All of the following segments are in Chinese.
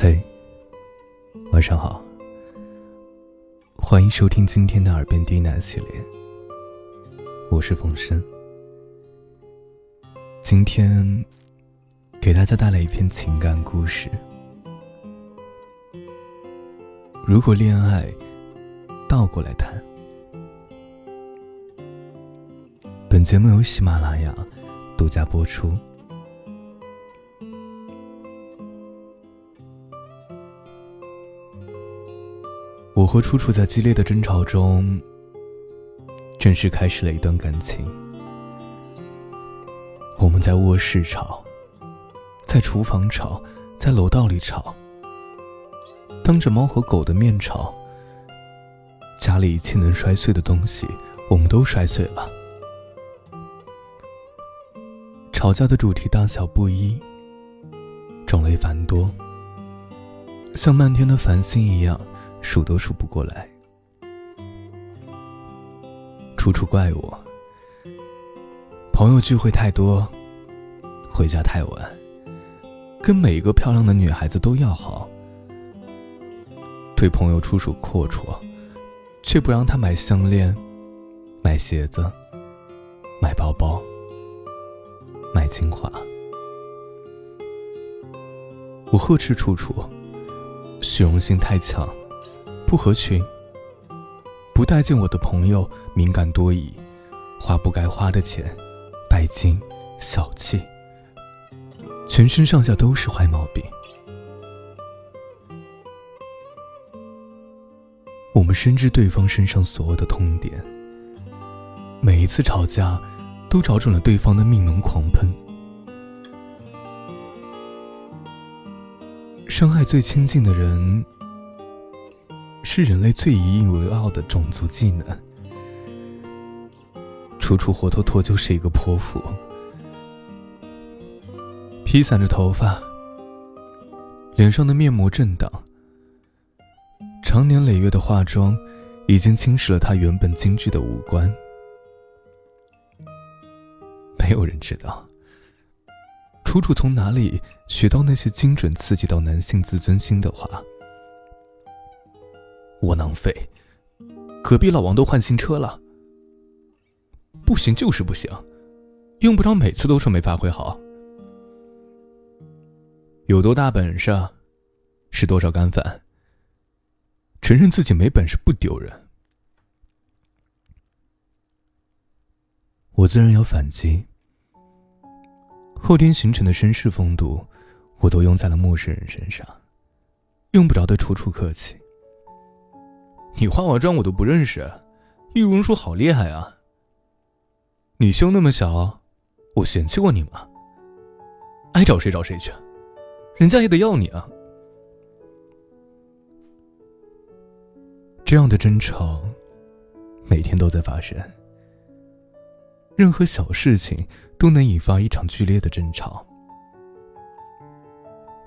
嘿，晚上好，欢迎收听今天的耳边低喃系列。我是冯生，今天给大家带来一篇情感故事。如果恋爱倒过来谈，本节目由喜马拉雅独家播出。和楚楚在激烈的争吵中，正式开始了一段感情。我们在卧室吵，在厨房吵，在楼道里吵，当着猫和狗的面吵。家里一切能摔碎的东西，我们都摔碎了。吵架的主题大小不一，种类繁多，像漫天的繁星一样。数都数不过来，楚楚怪我。朋友聚会太多，回家太晚，跟每一个漂亮的女孩子都要好，对朋友楚楚阔绰，却不让她买项链、买鞋子、买包包、买精华。我呵斥楚楚，虚荣心太强。不合群，不待见我的朋友，敏感多疑，花不该花的钱，拜金，小气，全身上下都是坏毛病。我们深知对方身上所有的痛点，每一次吵架，都找准了对方的命门狂喷，伤害最亲近的人。是人类最引以为傲的种族技能。楚楚活脱脱就是一个泼妇，披散着头发，脸上的面膜震荡，长年累月的化妆已经侵蚀了她原本精致的五官。没有人知道，楚楚从哪里学到那些精准刺激到男性自尊心的话。窝囊废！隔壁老王都换新车了，不行就是不行，用不着每次都说没发挥好。有多大本事，是多少干饭。承认自己没本事不丢人。我自然要反击。后天形成的绅士风度，我都用在了陌生人身上，用不着对楚楚客气。你化完妆我都不认识，易容术好厉害啊！你胸那么小，我嫌弃过你吗？爱找谁找谁去，人家也得要你啊！这样的争吵每天都在发生，任何小事情都能引发一场剧烈的争吵，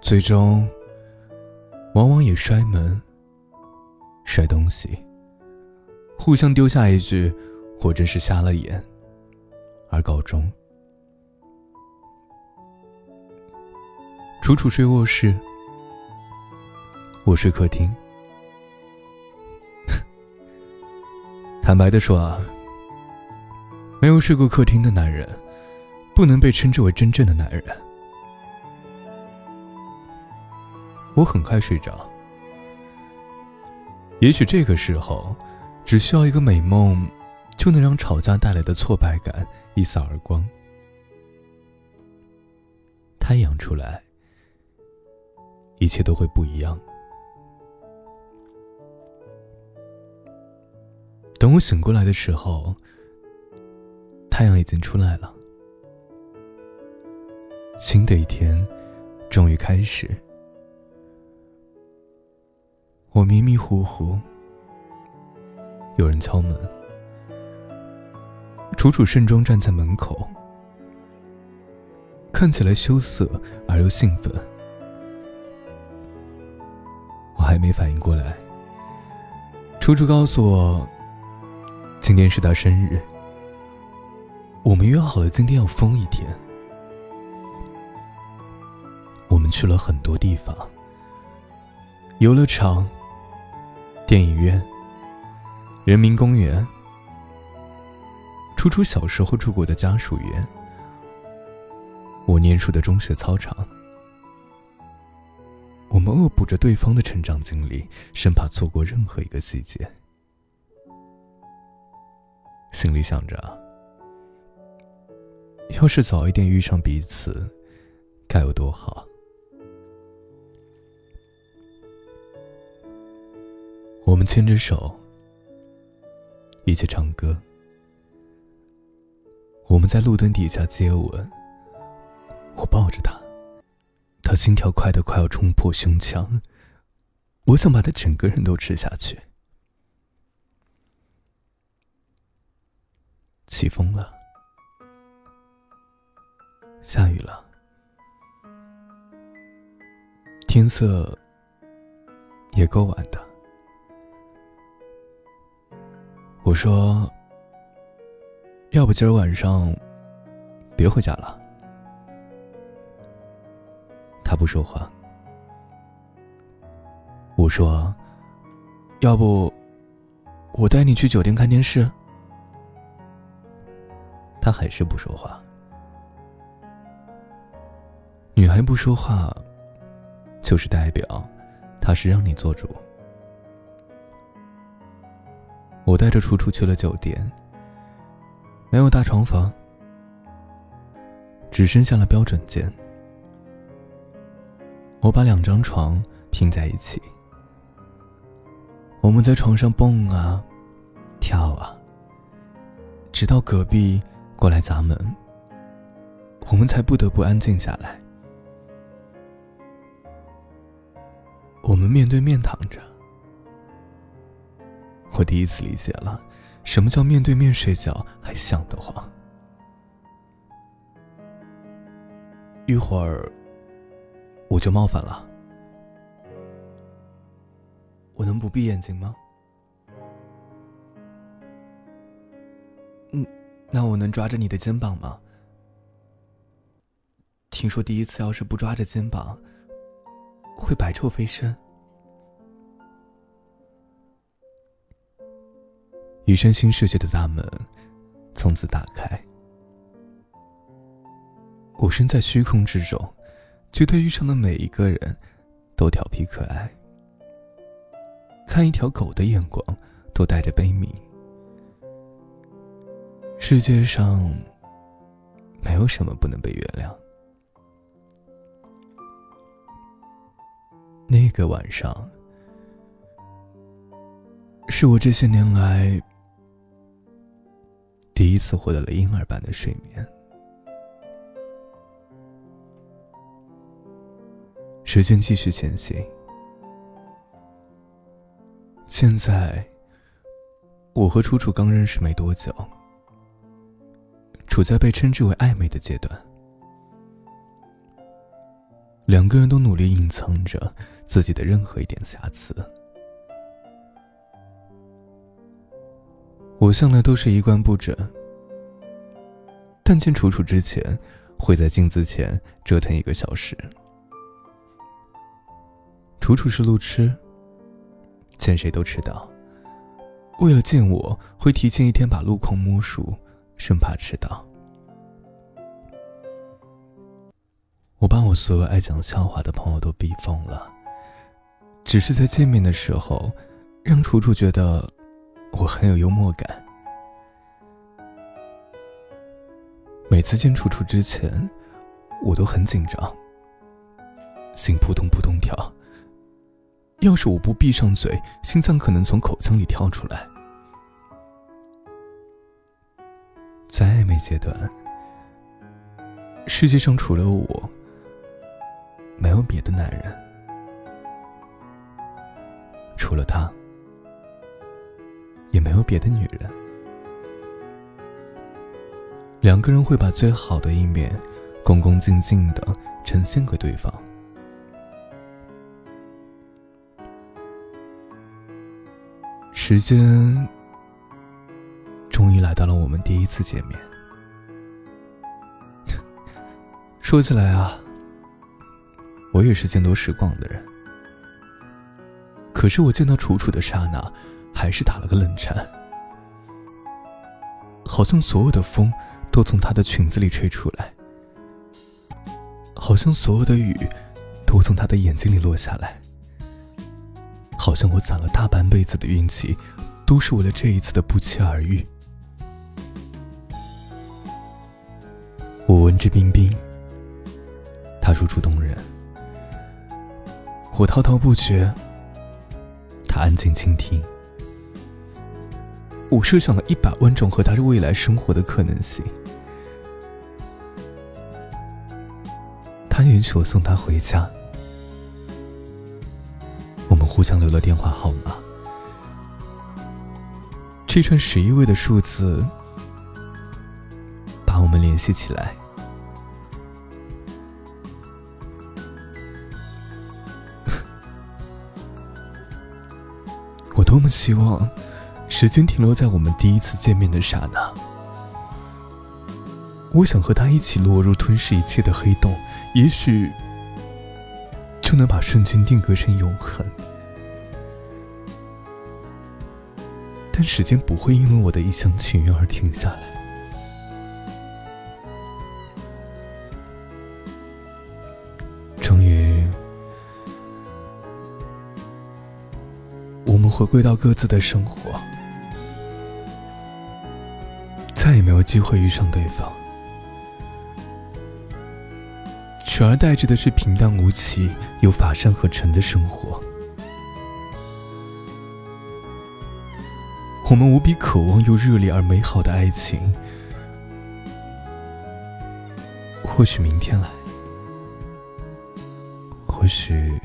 最终往往也摔门。摔东西，互相丢下一句“我真是瞎了眼”而告终。楚楚睡卧室，我睡客厅。坦白的说啊，没有睡过客厅的男人，不能被称之为真正的男人。我很快睡着。也许这个时候，只需要一个美梦，就能让吵架带来的挫败感一扫而光。太阳出来，一切都会不一样。等我醒过来的时候，太阳已经出来了，新的一天终于开始。我迷迷糊糊，有人敲门。楚楚盛装站在门口，看起来羞涩而又兴奋。我还没反应过来，楚楚告诉我，今天是他生日，我们约好了今天要疯一天。我们去了很多地方。游乐场、电影院、人民公园，初初小时候住过的家属院，我念书的中学操场。我们恶补着对方的成长经历，生怕错过任何一个细节。心里想着，要是早一点遇上彼此，该有多好。我们牵着手，一起唱歌。我们在路灯底下接吻，我抱着他，他心跳快得快要冲破胸腔，我想把他整个人都吃下去。起风了，下雨了，天色也够晚的。我说：“要不今儿晚上别回家了。”他不说话。我说：“要不我带你去酒店看电视。”他还是不说话。女孩不说话，就是代表她是让你做主。我带着楚楚去了酒店，没有大床房，只剩下了标准间。我把两张床拼在一起，我们在床上蹦啊，跳啊，直到隔壁过来砸门，我们才不得不安静下来。我们面对面躺着。我第一次理解了，什么叫面对面睡觉还想得慌。一会儿我就冒犯了，我能不闭眼睛吗？嗯，那我能抓着你的肩膀吗？听说第一次要是不抓着肩膀，会白臭飞身。一扇新世界的大门从此打开。我身在虚空之中，觉得遇上的每一个人都调皮可爱。看一条狗的眼光都带着悲悯。世界上没有什么不能被原谅。那个晚上，是我这些年来。第一次获得了婴儿般的睡眠。时间继续前行。现在，我和楚楚刚认识没多久，处在被称之为暧昧的阶段。两个人都努力隐藏着自己的任何一点瑕疵。我向来都是一贯不整，但见楚楚之前，会在镜子前折腾一个小时。楚楚是路痴，见谁都迟到。为了见我，会提前一天把路况摸熟，生怕迟到。我把我所有爱讲笑话的朋友都逼疯了，只是在见面的时候，让楚楚觉得。我很有幽默感。每次见楚楚之前，我都很紧张，心扑通扑通跳。要是我不闭上嘴，心脏可能从口腔里跳出来。在暧昧阶段，世界上除了我，没有别的男人，除了他。也没有别的女人，两个人会把最好的一面，恭恭敬敬的呈现给对方。时间终于来到了我们第一次见面。说起来啊，我也是见多识广的人。可是我见到楚楚的刹那，还是打了个冷颤，好像所有的风都从她的裙子里吹出来，好像所有的雨都从她的眼睛里落下来，好像我攒了大半辈子的运气，都是为了这一次的不期而遇。我闻之彬彬，他楚楚动人，我滔滔不绝。他安静倾听，我设想了一百万种和他未来生活的可能性。他允许我送他回家，我们互相留了电话号码。这串十一位的数字把我们联系起来。我多么希望，时间停留在我们第一次见面的刹那。我想和他一起落入吞噬一切的黑洞，也许就能把瞬间定格成永恒。但时间不会因为我的一厢情愿而停下来。终于，我们回归到各自的生活，再也没有机会遇上对方，取而代之的是平淡无奇、又乏善可陈的生活。我们无比渴望又热烈而美好的爱情，或许明天来，或许。